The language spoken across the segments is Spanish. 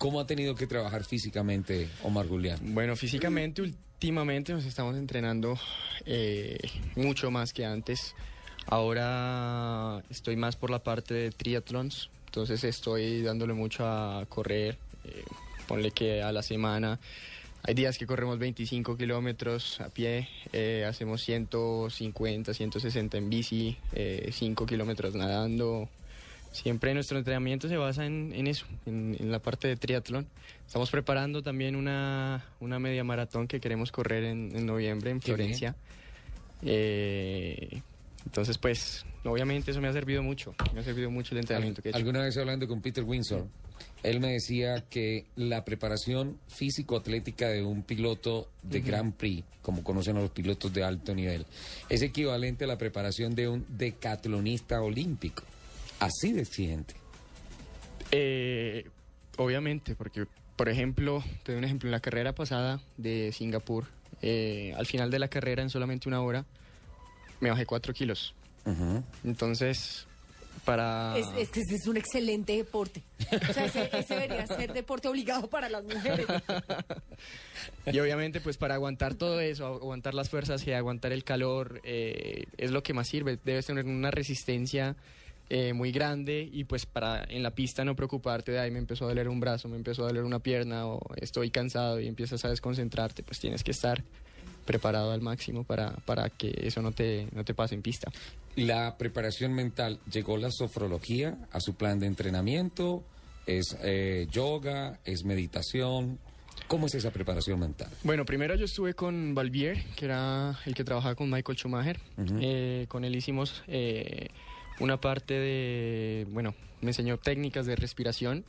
¿Cómo ha tenido que trabajar físicamente Omar Julián? Bueno, físicamente últimamente nos estamos entrenando eh, mucho más que antes. Ahora estoy más por la parte de triatlons, entonces estoy dándole mucho a correr. eh, ponle que a la semana hay días que corremos 25 kilómetros a pie, eh, hacemos 150, 160 en bici, eh, 5 kilómetros nadando. Siempre nuestro entrenamiento se basa en, en eso, en, en la parte de triatlón. Estamos preparando también una, una media maratón que queremos correr en, en noviembre en. Florencia. Eh, entonces, pues, obviamente eso me ha servido mucho. Me ha servido mucho el entrenamiento que he hecho. Alguna vez hablando con Peter Windsor, él me decía que la preparación físico-atlética de un piloto de Grand Prix, como conocen a los pilotos de alto nivel, es equivalente a la preparación de un decatlonista olímpico. Así de exigente. Eh, obviamente, porque, por ejemplo, te doy un ejemplo, en la carrera pasada de Singapur, eh, al final de la carrera, en solamente una hora, me bajé 4 kilos. Entonces, para... Es, es que ese es un excelente deporte. O sea, ese, ese debería ser deporte obligado para las mujeres. Y obviamente, pues para aguantar todo eso, aguantar las fuerzas y aguantar el calor, eh, es lo que más sirve. Debes tener una resistencia eh, muy grande y pues para en la pista no preocuparte de, ay, me empezó a doler un brazo, me empezó a doler una pierna o estoy cansado y empiezas a desconcentrarte, pues tienes que estar preparado al máximo para, para que eso no te, no te pase en pista. La preparación mental, ¿llegó la sofrología a su plan de entrenamiento? ¿Es eh, yoga? ¿Es meditación? ¿Cómo es esa preparación mental? Bueno, primero yo estuve con Valvier, que era el que trabajaba con Michael Schumacher. Eh, con él hicimos eh, una parte de, bueno, me enseñó técnicas de respiración.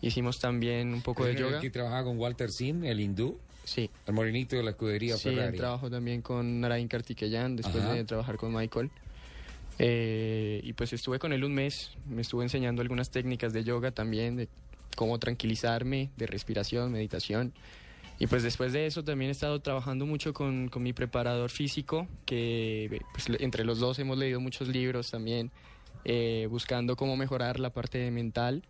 Hicimos también un poco de ¿Es el yoga. que trabaja con Walter Sin, el hindú, Sí, el morenito de la escudería sí, Ferrari. trabajó también con Narain Kartikeyan después Ajá. de trabajar con Michael. Eh, y pues estuve con él un mes, me estuve enseñando algunas técnicas de yoga también, de cómo tranquilizarme, de respiración, meditación. Y pues después de eso también he estado trabajando mucho con, con mi preparador físico, que pues, entre los dos hemos leído muchos libros también, eh, buscando cómo mejorar la parte mental.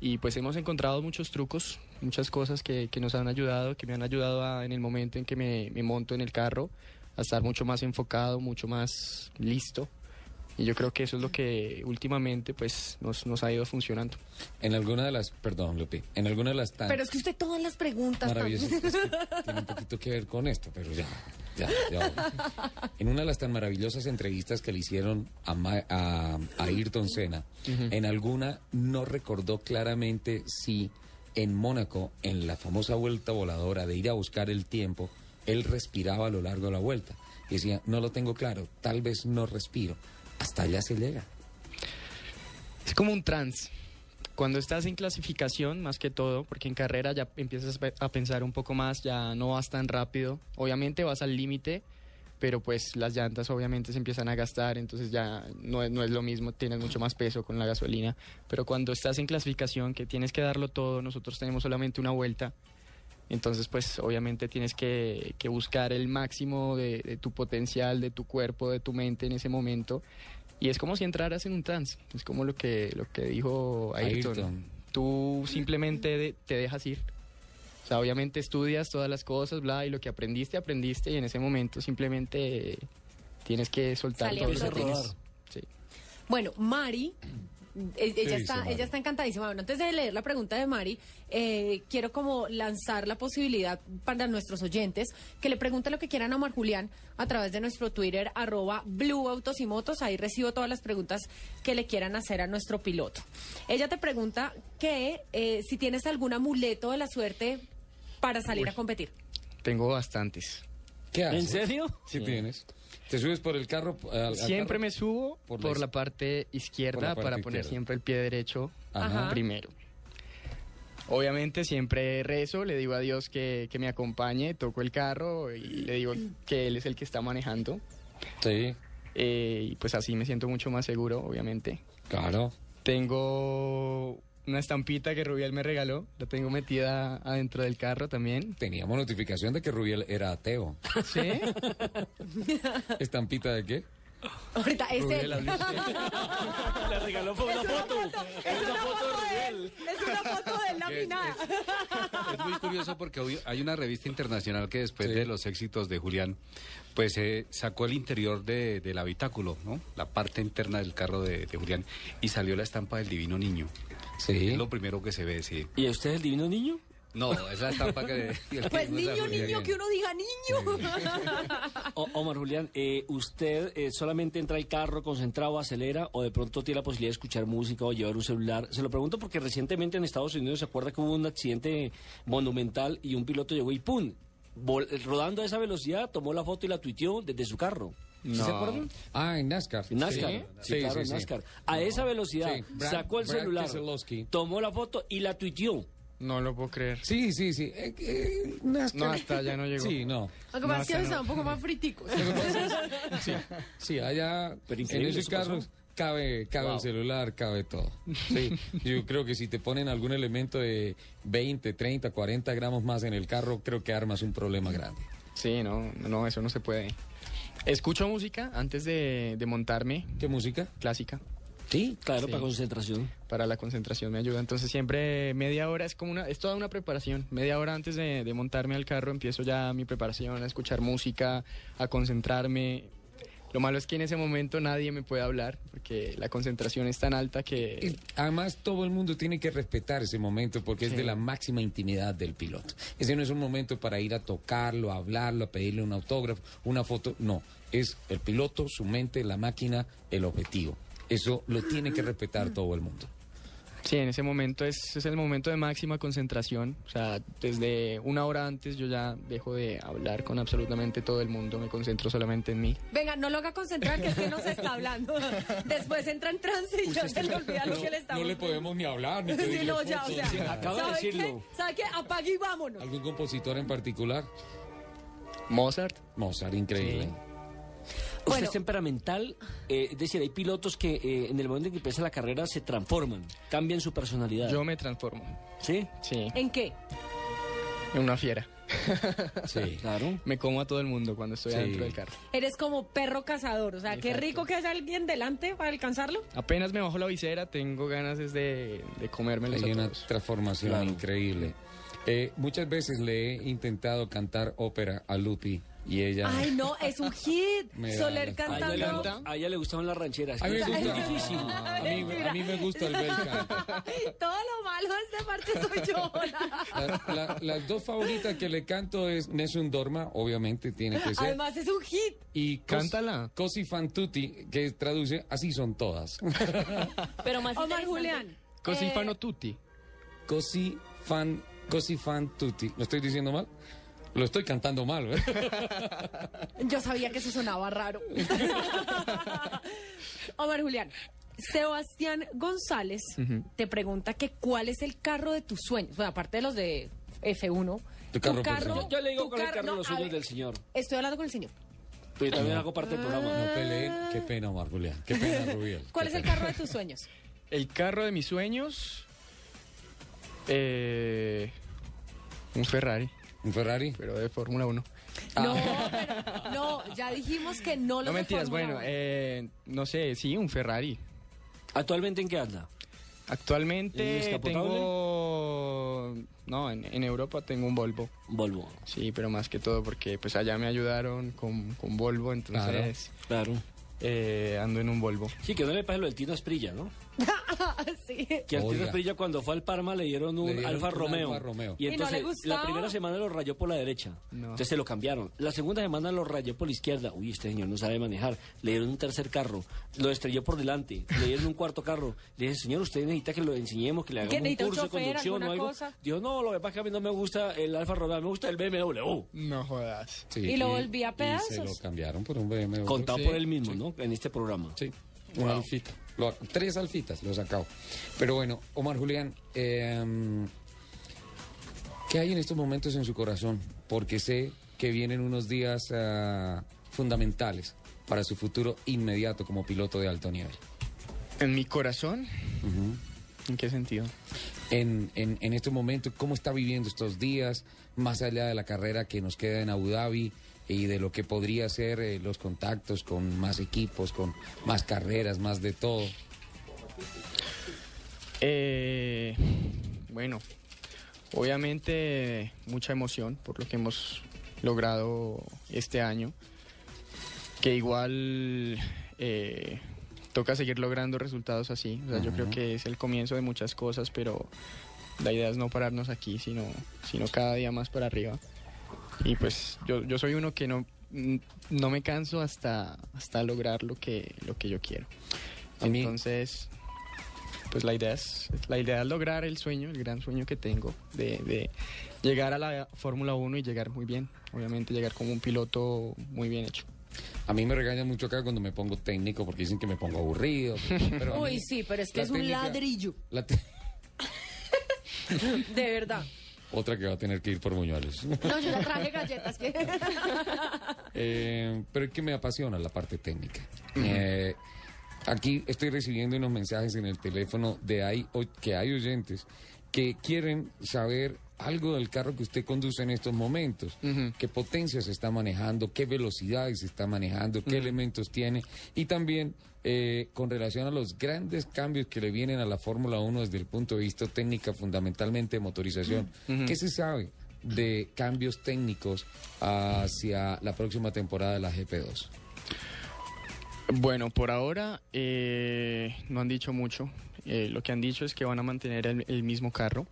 Y pues hemos encontrado muchos trucos, muchas cosas que, que nos han ayudado, que me han ayudado en el momento en que me, me monto en el carro, a estar mucho más enfocado, mucho más listo. Y yo creo que eso es lo que últimamente pues nos, nos ha ido funcionando. En alguna de las, perdón, Lupi, en alguna de las tan Pero es que usted todas las preguntas... tan- maravillosas, es que tiene un poquito que ver con esto, pero ya, ya, ya. En una de las tan maravillosas entrevistas que le hicieron a, Ma- a, a Ayrton Senna, en alguna no recordó claramente si en Mónaco, en la famosa vuelta voladora de ir a buscar el tiempo, él respiraba a lo largo de la vuelta. Y decía, no lo tengo claro, tal vez no respiro. Hasta allá se llega. Es como un trance. Cuando estás en clasificación, más que todo, porque en carrera ya empiezas a pensar un poco más, ya no vas tan rápido. Obviamente vas al límite, pero pues las llantas obviamente se empiezan a gastar, entonces ya no es, no es lo mismo, tienes mucho más peso con la gasolina. Pero cuando estás en clasificación, que tienes que darlo todo, nosotros tenemos solamente una vuelta, entonces pues obviamente tienes que, que buscar el máximo de, de tu potencial, de tu cuerpo, de tu mente en ese momento. Y es como si entraras en un trance, es como lo que, lo que dijo Ayrton. Ayrton. Tú simplemente de- te dejas ir. O sea, obviamente estudias todas las cosas, bla, y lo que aprendiste, aprendiste, y en ese momento simplemente tienes que soltar todo lo que tienes. Sí. Bueno, Mari, ella, dice está, ella está encantadísima. Bueno, antes de leer la pregunta de Mari, eh, quiero como lanzar la posibilidad para nuestros oyentes que le pregunten lo que quieran a Omar Julián a través de nuestro Twitter, arroba Blue Autos y Motos. Ahí recibo todas las preguntas que le quieran hacer a nuestro piloto. Ella te pregunta que eh, si tienes algún amuleto de la suerte para salir Uy. a competir. Tengo bastantes. ¿Qué haces? ¿En serio? Sí, tienes. ¿Te subes por el carro? al- al Siempre carro? me subo Por por, la parte izquierda por la parte para poner siempre el pie derecho Ajá. primero. Obviamente siempre rezo, le digo a Dios que, que me acompañe, toco el carro y le digo que Él es el que está manejando. Sí, Eh, y pues así me siento mucho más seguro, obviamente. claro. Tengo una estampita que Rubiel me regaló, la tengo metida adentro del carro también. Teníamos notificación de que Rubiel era ateo. ¿Sí? ¿Estampita de qué? Ahorita es Rubiel, él. usted. Le regaló fue una Es foto. Es una foto de él. Es una foto de él laminada. Es muy curioso porque hoy hay una revista internacional que después de los éxitos de Julián, pues eh, sacó el interior de- del habitáculo, ¿no? La parte interna del carro de, de Julián y salió la estampa del divino niño. Sí. Es lo primero que se ve, sí. ¿Y usted es el divino niño? No, es la estampa que... Pues niño, niño, que uno diga niño. O- Omar Julián, eh, ¿usted eh, solamente entra al carro concentrado, acelera o de pronto tiene la posibilidad de escuchar música o llevar un celular? Se lo pregunto porque recientemente en Estados Unidos se acuerda que hubo un accidente monumental y un piloto llegó y ¡pum! Vol- rodando a esa velocidad, tomó la foto y la tuiteó desde su carro. ¿Sí No. ¿Se acuerdan? Ah, en NASCAR. En NASCAR. Sí, Sí, sí, claro, sí, en sí. NASCAR. A esa velocidad Sí, Brad- sacó el Brad celular, tomó la foto y la tuiteó. No lo puedo creer. Sí, sí, sí. Eh, eh. No, hasta allá no llegó. Sí, no. Lo que pasa es que están un poco más friticos. Sí, sí, allá Pero en esos carros cabe, cabe Wow. el celular, cabe todo. Sí, yo creo que si te ponen algún elemento de 20, 30, 40 gramos más en el carro, creo que armas un problema grande. Sí, no, no, eso no se puede. Escucho música antes de, de montarme, ¿Qué música? clásica, Sí. Claro, Sí. para concentración. para la concentración me ayuda. Entonces siempre media hora es como una, es toda una preparación. Media hora antes de, de montarme al carro empiezo ya mi preparación, a escuchar música, a concentrarme. Lo malo es que en ese momento nadie me puede hablar porque la concentración es tan alta que... Y Además, todo el mundo tiene que respetar ese momento porque es de la máxima intimidad del piloto. Ese no es un momento para ir a tocarlo, a hablarlo, a pedirle un autógrafo, una foto. No, es el piloto, su mente, la máquina, el objetivo. Eso lo tiene que respetar todo el mundo. Sí, en ese momento es, es el momento de máxima concentración. O sea, desde una hora antes yo ya dejo de hablar con absolutamente todo el mundo, me concentro solamente en mí. Venga, no lo haga concentrar, que es que no se está hablando. Después entra en trance y ya se le olvida lo que le ni hablar, ni Sí, no, ya, o sea, Sí, acaba de ¿sabe qué? decirlo. ¿Sabe qué? Apague y vámonos. ¿Algún compositor en particular? Mozart, Mozart, increíble. Sí. Usted Bueno. es temperamental, eh, es decir, hay pilotos que eh, en el momento en que empieza la carrera se transforman, cambian su personalidad. yo me transformo. ¿Sí? Sí, ¿En qué? en una fiera. Sí. Claro. Me como a todo el mundo cuando estoy Sí. adentro del carro. Eres como perro cazador. O sea, qué rico que haya alguien delante para alcanzarlo. Apenas me bajo la visera, tengo ganas es de, de comérmelos Hay a una todos. transformación Claro. increíble. Eh, muchas veces le he intentado cantar ópera a Lupi y ella... Ay, no, es un hit. Soler la- A ella, le, cantando. a ella le gustaban las rancheras. A mí me Es gusta, difícil. a mí, a mí me gusta el bel canto. Todo lo malo de esta parte soy yo. La- la- las dos favoritas que le canto es Nessun Dorma, obviamente tiene que ser. Además, es un hit. y Cos- Cántala. Cosi fan tutti, que traduce así son todas. Pero más Omar. Julián. Così eh, fanno tutti. Cosi fan, Cosi fan tutti. ¿Lo estoy diciendo mal? Lo estoy cantando mal, ¿eh? Yo sabía que eso sonaba raro. Omar Julián, Sebastián González te pregunta que cuál es el carro de tus sueños. Bueno, aparte de los de F1. Tu carro personal. Yo, yo le digo tu con el carro no, los a sueños ver, del señor. Estoy hablando con el señor. Pero yo también hago parte del programa. No peleen. Qué pena, Omar Julián. Qué pena, Rubiel. ¿Cuál Qué es el carro de tus sueños? El carro de mis sueños. Eh, un Ferrari, ¿Un Ferrari? pero de Fórmula 1. No, pero- no, ya dijimos que no lo No mentiras, bueno, eh, no sé, sí, un Ferrari. ¿Actualmente en qué anda? ¿En Actualmente tengo... No, en, en Europa tengo un Volvo. Volvo. Sí, pero más que todo porque pues allá me ayudaron con, con Volvo, entonces Claro. eh, ando en un Volvo. Sí, que no le pase lo del Tino Asprilla, ¿no? sí. Que Oiga. Asprilla cuando fue al Parma le dieron un Le dieron Alfa un Romeo. Alfa Romeo. Y ¿Y no entonces la primera semana lo rayó por la derecha. No. Entonces se lo cambiaron. La segunda semana lo rayó por la izquierda. Uy, este señor no sabe manejar. Le dieron un tercer carro. Lo estrelló por delante. Le dieron un cuarto carro. Le dije, señor, usted necesita que lo enseñemos, que le ¿Que hagamos un curso de conducción o algo. cosa? Dijo, no, lo que pasa es que a mí no me gusta el Alfa Romeo, me gusta el BMW. No jodas. Sí, Y lo volví a y se pedazos. lo cambiaron por un BMW. Contado Sí, por él mismo, sí. ¿no? En este programa. Sí, una alfita. Lo- tres alfitas lo sacado. Pero bueno, Omar Julián, eh, ¿qué hay en estos momentos en su corazón? Porque sé que vienen unos días ah, fundamentales para su futuro inmediato como piloto de alto nivel. ¿En mi corazón? ¿En qué sentido? En, en, en estos momentos, ¿cómo está viviendo estos días? Más allá de la carrera que nos queda en Abu Dhabi, y de lo que podría ser eh, los contactos con más equipos, con más carreras, más de todo. Eh, bueno, obviamente mucha emoción por lo que hemos logrado este año, que igual eh, toca seguir logrando resultados así. O sea, yo creo que es el comienzo de muchas cosas, pero la idea es no pararnos aquí, sino, sino cada día más para arriba. Y pues yo, yo soy uno que no, no me canso hasta, hasta lograr lo que, lo que yo quiero. A mí- Entonces, pues la idea es la idea es lograr el sueño, el gran sueño que tengo de, de llegar a la Fórmula 1 y llegar muy bien. Obviamente llegar como un piloto muy bien hecho. A mí me regañan mucho acá cuando me pongo técnico porque dicen que me pongo aburrido. pero Uy, mí sí, pero es que es un ladrillo, la de verdad. Otra que va a tener que ir por Muñoles. No, yo ya traje galletas. que Eh, pero es que me apasiona la parte técnica. Eh, aquí estoy recibiendo unos mensajes en el teléfono de ahí o- que hay oyentes que quieren saber algo del carro que usted conduce en estos momentos. ¿Qué potencia se está manejando? ¿Qué velocidades se está manejando? ¿Qué elementos tiene? Y también eh, con relación a los grandes cambios que le vienen a la Fórmula 1 desde el punto de vista técnica, fundamentalmente de motorización. ¿Qué se sabe de cambios técnicos hacia la próxima temporada de la GP2? Bueno, por ahora eh, no han dicho mucho. Eh, lo que han dicho es que van a mantener el, el mismo carro.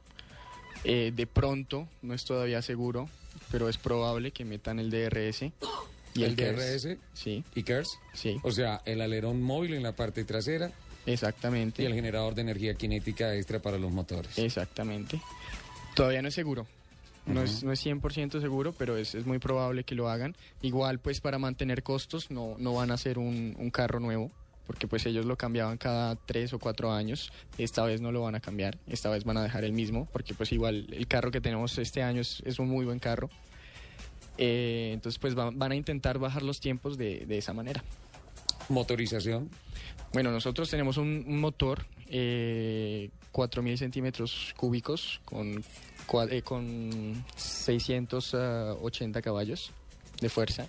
Eh, de pronto, no es todavía seguro, pero es probable que metan el DRS. Y ¿El KERS. DRS? Sí, ¿Y KERS? sí, O sea, el alerón móvil en la parte trasera exactamente. y el generador de energía cinética extra para los motores. Exactamente. Todavía no es seguro. No, es, no es 100% seguro, pero es, es muy probable que lo hagan. Igual, pues para mantener costos, no, no van a hacer un, un carro nuevo, porque pues ellos lo cambiaban cada tres o cuatro años. Esta vez no lo van a cambiar, esta vez van a dejar el mismo, porque pues igual el carro que tenemos este año es, es un muy buen carro. Eh, entonces pues van, van a intentar bajar los tiempos de, de esa manera. Motorización. Bueno, nosotros tenemos un, un motor, eh, 4.000 centímetros cúbicos con, eh, con 680 caballos de fuerza.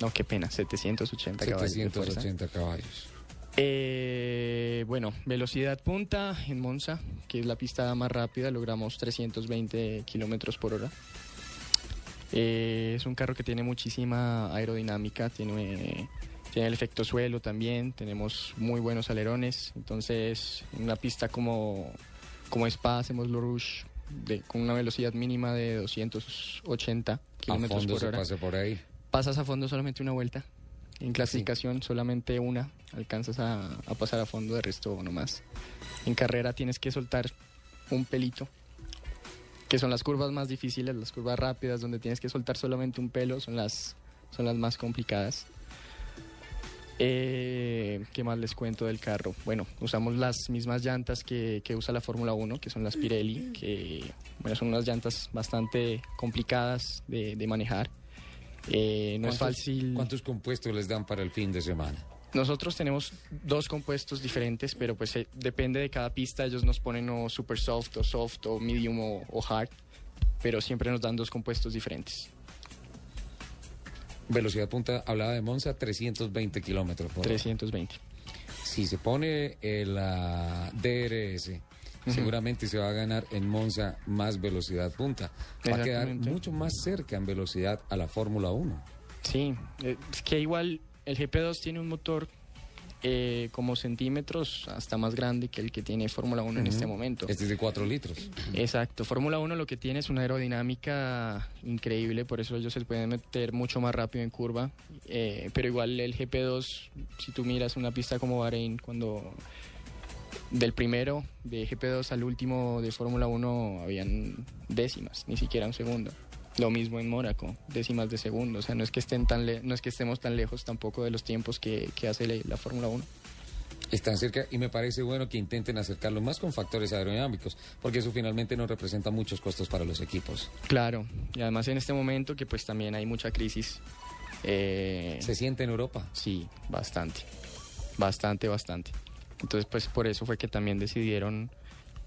No, qué pena, 780 caballos de fuerza. 780 caballos. Eh, bueno, velocidad punta en Monza, que es la pista más rápida, logramos 320 kilómetros por hora. Eh, es un carro que tiene muchísima aerodinámica, tiene, tiene el efecto suelo también, tenemos muy buenos alerones, entonces en una pista como, como Spa hacemos lo Rouge de, con una velocidad mínima de 280 A kilómetros por se hora pase por ahí. Pasas a fondo solamente una vuelta. En clasificación solamente una, alcanzas a, a pasar a fondo, de resto no más. En carrera tienes que soltar un pelito, que son las curvas más difíciles, las curvas rápidas, donde tienes que soltar solamente un pelo, son las, son las más complicadas. Eh, ¿Qué más les cuento del carro? Bueno, usamos las mismas llantas que, que usa la Fórmula 1, que son las Pirelli, que bueno, son unas llantas bastante complicadas de, de manejar. Eh, no es ¿Cuántos- fácil. ¿Cuántos compuestos les dan para el fin de semana? Nosotros tenemos dos compuestos diferentes, pero pues eh, depende de cada pista. Ellos nos ponen o super soft o soft o medium o, o hard, pero siempre nos dan dos compuestos diferentes. Velocidad punta, hablaba de Monza, 320 kilómetros por hora. 320. Si se pone el ah, DRS, seguramente se va a ganar en Monza más velocidad punta. Va a quedar mucho más cerca en velocidad a la Fórmula 1. Sí, eh, es que igual el GP2 tiene un motor eh, como centímetros hasta más grande que el que tiene Fórmula 1 en este momento. Este es de 4 litros. Exacto, Fórmula 1 lo que tiene es una aerodinámica increíble, por eso ellos se pueden meter mucho más rápido en curva, eh, pero igual el GP2, si tú miras una pista como Bahrein, cuando del primero de GP2 al último de Fórmula 1 habían décimas, ni siquiera un segundo. Lo mismo en Mónaco, décimas de segundo, o sea, no es que estén tan le- no es que estemos tan lejos tampoco de los tiempos que, que hace la, la Fórmula 1. Están cerca y me parece bueno que intenten acercarlo más con factores aerodinámicos, porque eso finalmente no representa muchos costos para los equipos. Claro, y además en este momento que pues también hay mucha crisis. eh, ¿Se siente en Europa? Sí, bastante. Bastante, bastante. Entonces, pues por eso fue que también decidieron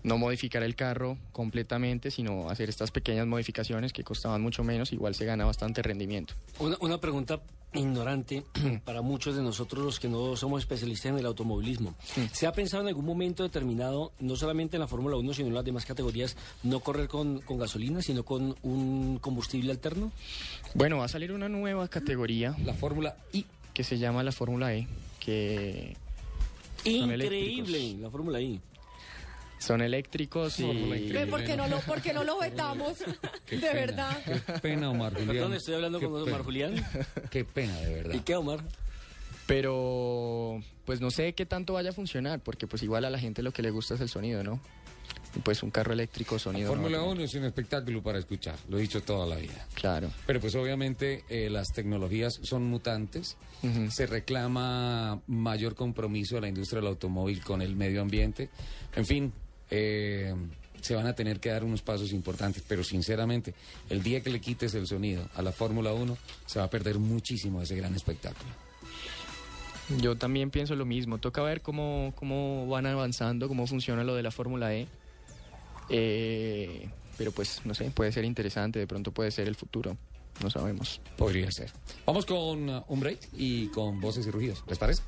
no modificar el carro completamente, sino hacer estas pequeñas modificaciones que costaban mucho menos, igual se gana bastante rendimiento. Una, una pregunta ignorante para muchos de nosotros los que no somos especialistas en el automovilismo. ¿Se ha pensado en algún momento determinado, no solamente en la Fórmula 1, sino en las demás categorías, no correr con, con gasolina, sino con un combustible alterno? Bueno, va a salir una nueva categoría La Fórmula I. que se llama la Fórmula E, que Increíble, la Fórmula I. son eléctricos y... Ve. ¿Por qué no lo, por qué no lo vetamos? Qué De pena, verdad. Qué pena, Omar Julián. Perdón, estoy hablando Qué con pena. Omar Julián. Qué pena, de verdad. ¿Y qué, Omar? Pero pues no sé qué tanto vaya a funcionar, porque pues igual a la gente lo que le gusta es el sonido, ¿no? Pues un carro eléctrico sonido. Fórmula tener. 1 es un espectáculo para escuchar, lo he dicho toda la vida. Claro. Pero pues obviamente eh, las tecnologías son mutantes, se reclama mayor compromiso de la industria del automóvil con el medio ambiente, en fin, eh, se van a tener que dar unos pasos importantes, pero sinceramente, el día que le quites el sonido a la Fórmula 1, se va a perder muchísimo de ese gran espectáculo. Yo también pienso lo mismo. Toca ver cómo, cómo van avanzando, cómo funciona lo de la Fórmula E. Eh, pero pues, no sé, puede ser interesante, de pronto puede ser el futuro. No sabemos. Podría ser. Vamos con uh, un break y con voces y rugidos, ¿les parece?